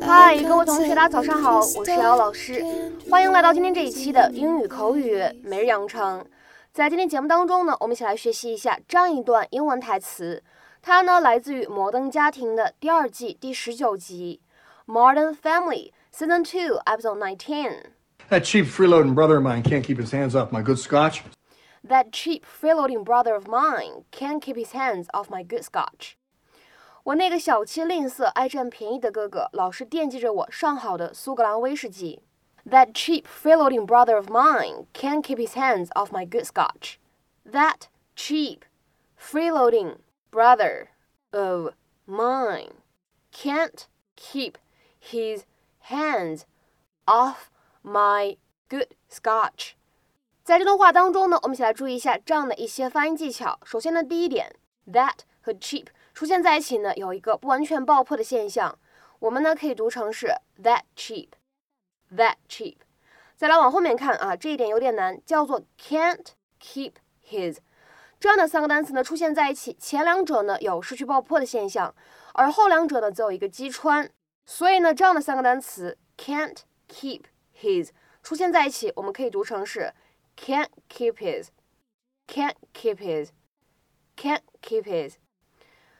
嗨，各位同学，大家早上好，我是姚老师，欢迎来到今天这一期的英语口语每日养成。在今天节目当中呢，我们一起来学习一下这样一段英文台词，它呢来自于《摩登家庭》的第二季第十九集，《Modern Family》Season Two Episode Nineteen。That cheap freeloading brother of mine can't keep his hands off my good scotch. That cheap freeloading brother of mine can't keep his hands off my good scotch. 我那个小气吝啬、爱占便宜的哥哥，老是惦记着我上好的苏格兰威士忌。That cheap freeloading brother of mine can't keep his hands off my good Scotch. That cheap freeloading brother of mine can't keep his hands off my good Scotch. 在这段话当中呢，我们一起来注意一下这样的一些发音技巧。首先呢，第一点，that 和 cheap 出现在一起呢，有一个不完全爆破的现象，我们呢可以读成是 that cheap，that cheap。再来往后面看啊，这一点有点难，叫做 can't keep his。这样的三个单词呢出现在一起，前两者呢有失去爆破的现象，而后两者呢则有一个击穿。所以呢，这样的三个单词 can't keep his 出现在一起，我们可以读成是 can't keep his，can't keep his，can't keep his。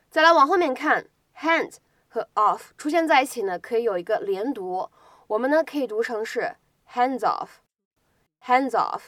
再来往后面看，hands 和 off 出现在一起呢，可以有一个连读，我们呢可以读成是 hands off，hands off。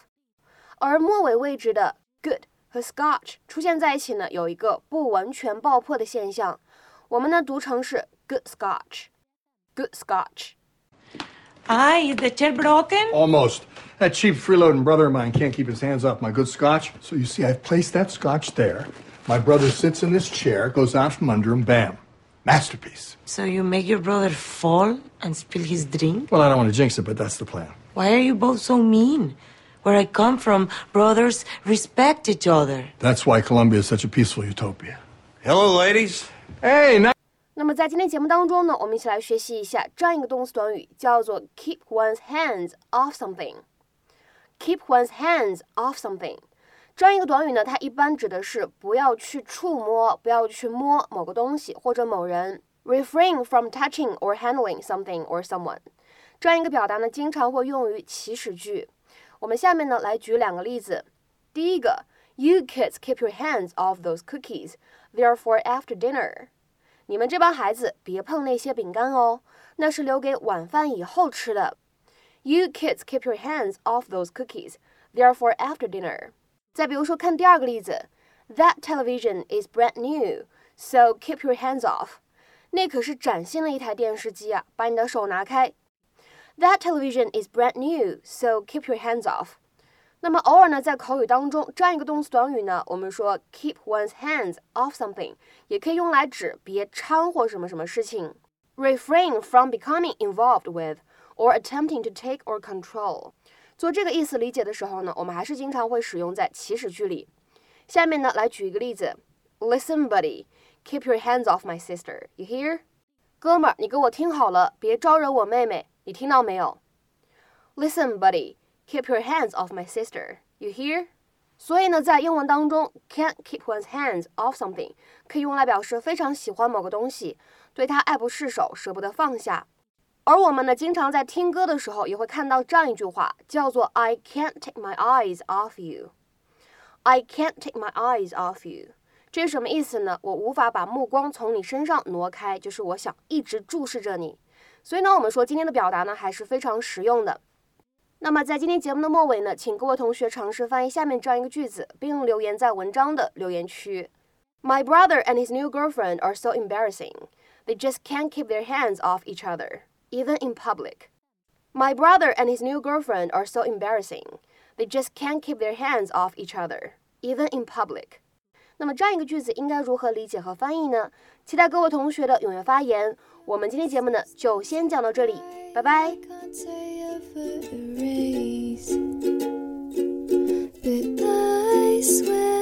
而末尾位置的 good 和 scotch 出现在一起呢，有一个不完全爆破的现象，我们呢读成是 good scotch，good scotch。Hi, is the chair broken? Almost. That cheap freeloading brother of mine can't keep his hands off my good scotch. So you see, I've placed that scotch there. My brother sits in this chair, goes out from under him, bam. Masterpiece. So you make your brother fall and spill his drink? Well, I don't want to jinx it, but that's the plan. Why are you both so mean? Where I come from, brothers respect each other. That's why Colombia is such a peaceful utopia. Hello, ladies. Hey, now. 那么在今天节目当中呢，我们一起来学习一下这样一个动词短语，叫做 keep one's hands off something。keep one's hands off something。 这样一个短语呢，它一般指的是不要去触摸，不要去摸某个东西或者某人。Refrain from touching or handling something or someone。这样一个表达呢，经常会用于祈使句。我们下面呢来举两个例子。第一个，You kids keep your hands off those cookies there for after dinner. 你们这帮孩子别碰那些饼干哦，那是留给晚饭以后吃的。You kids keep your hands off those cookies there for after dinner. 再比如说，看第二个例子，That television is brand new, so keep your hands off. 那可是崭新的一台电视机啊，把你的手拿开。That television is brand new, so keep your hands off. 那么偶尔呢，在口语当中，这样一个动词短语呢，我们说 keep one's hands off something，也可以用来指别掺和什么什么事情。Refrain from becoming involved with or attempting to take or control。 做这个意思理解的时候呢，我们还是经常会使用在祈使句里。下面呢，来举一个例子：Listen, buddy, keep your hands off my sister. You hear？哥们儿，你给我听好了，别招惹我妹妹，你听到没有？Listen, buddy, keep your hands off my sister. You hear？所以呢，在英文当中，can't keep one's hands off something 可以用来表示非常喜欢某个东西，对它爱不释手，舍不得放下。而我们呢，经常在听歌的时候也会看到这样一句话，叫做 "I can't take my eyes off you." I can't take my eyes off you. 这是什么意思呢？我无法把目光从你身上挪开，就是我想一直注视着你。所以呢，我们说今天的表达呢还是非常实用的。那么在今天节目的末尾呢，请各位同学尝试翻译下面这样一个句子，并留言在文章的留言区。My brother and his new girlfriend are so embarrassing. They just can't keep their hands off each other even in public. My brother and his new girlfriend are so embarrassing. They just can't keep their hands off each other, even in public. 那么这样一个句子应该如何理解和翻译呢？期待各位同学的踊跃发言。我们今天节目呢就先讲到这里，拜拜。And I